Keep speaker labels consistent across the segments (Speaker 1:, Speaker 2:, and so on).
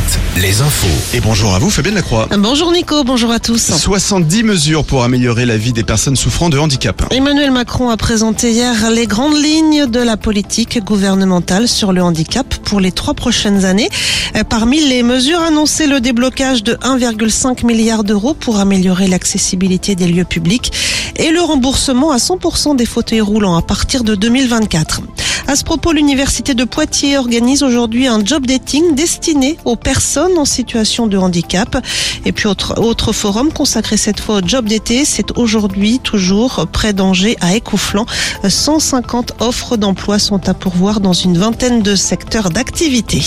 Speaker 1: Alouette, les infos.
Speaker 2: Et bonjour à vous, Fabienne Lacroix.
Speaker 3: Bonjour Nico, bonjour à tous.
Speaker 2: 70 mesures pour améliorer la vie des personnes souffrant de handicap.
Speaker 3: Emmanuel Macron a présenté hier les grandes lignes de la politique gouvernementale sur le handicap pour les trois prochaines années. Euh, Parmi les mesures annoncées, le déblocage de 1,5 milliard d'euros pour améliorer l'accessibilité des lieux publics et le remboursement à 100% des fauteuils roulants à partir de 2024. À ce propos, l'université de Poitiers organise aujourd'hui un job dating destiné aux personnes en situation de handicap. Et puis autre, autre forum consacré cette fois au job d'été, c'est aujourd'hui toujours près d'Angers à Écouflant. 150 offres d'emploi sont à pourvoir dans une vingtaine de secteurs d'activité.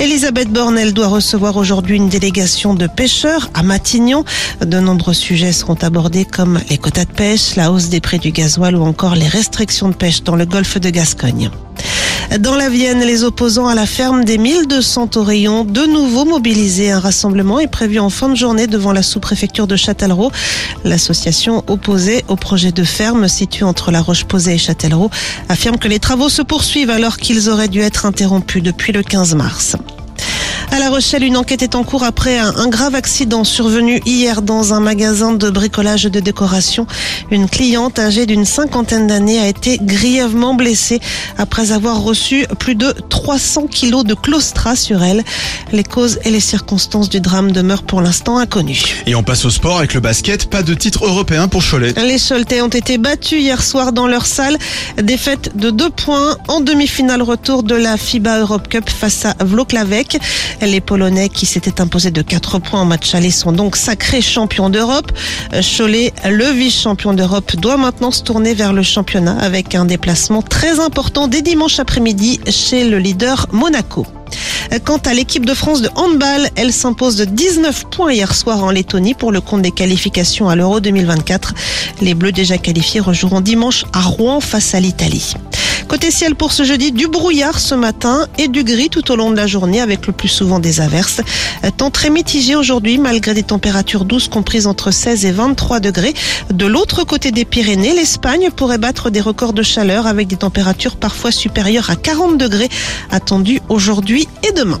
Speaker 3: Elisabeth Borne, elle doit recevoir aujourd'hui une délégation de pêcheurs à Matignon. De nombreux sujets seront abordés comme les quotas de pêche, la hausse des prix du gasoil ou encore les restrictions de pêche dans le golfe de Gascogne. Dans la Vienne, les opposants à la ferme des 1200 oreillons, de nouveau mobilisés. Un rassemblement est prévu en fin de journée devant la sous-préfecture de Châtellerault. L'association opposée au projet de ferme situé entre La Roche-Posay et Châtellerault affirme que les travaux se poursuivent alors qu'ils auraient dû être interrompus depuis le 15 mars. À La Rochelle, une enquête est en cours après un, un, grave accident survenu hier dans un magasin de bricolage de décoration. Une cliente âgée d'une cinquantaine d'années a été grièvement blessée après avoir reçu plus de 300 kilos de claustra sur elle. Les causes et les circonstances du drame demeurent pour l'instant inconnues.
Speaker 2: Et on passe au sport avec le basket. Pas de titre européen pour Cholet.
Speaker 3: Les Choletais ont été battus hier soir dans leur salle. Défaite de deux points en demi-finale retour de la FIBA Europe Cup face à Vloklavek. Les Polonais qui s'étaient imposés de 4 points en match aller sont donc sacrés champions d'Europe. Cholet, le vice-champion d'Europe, doit maintenant se tourner vers le championnat avec un déplacement très important dès dimanche après-midi chez le leader Monaco. Quant à l'équipe de France de handball, elle s'impose de 19 points hier soir en Lettonie pour le compte des qualifications à l'Euro 2024. Les Bleus déjà qualifiés rejoueront dimanche à Rouen face à l'Italie. Côté ciel pour ce jeudi, du brouillard ce matin et du gris tout au long de la journée avec le plus souvent des averses. Temps très mitigé aujourd'hui malgré des températures douces comprises entre 16 et 23 degrés. De l'autre côté des Pyrénées, l'Espagne pourrait battre des records de chaleur avec des températures parfois supérieures à 40 degrés attendues aujourd'hui et demain.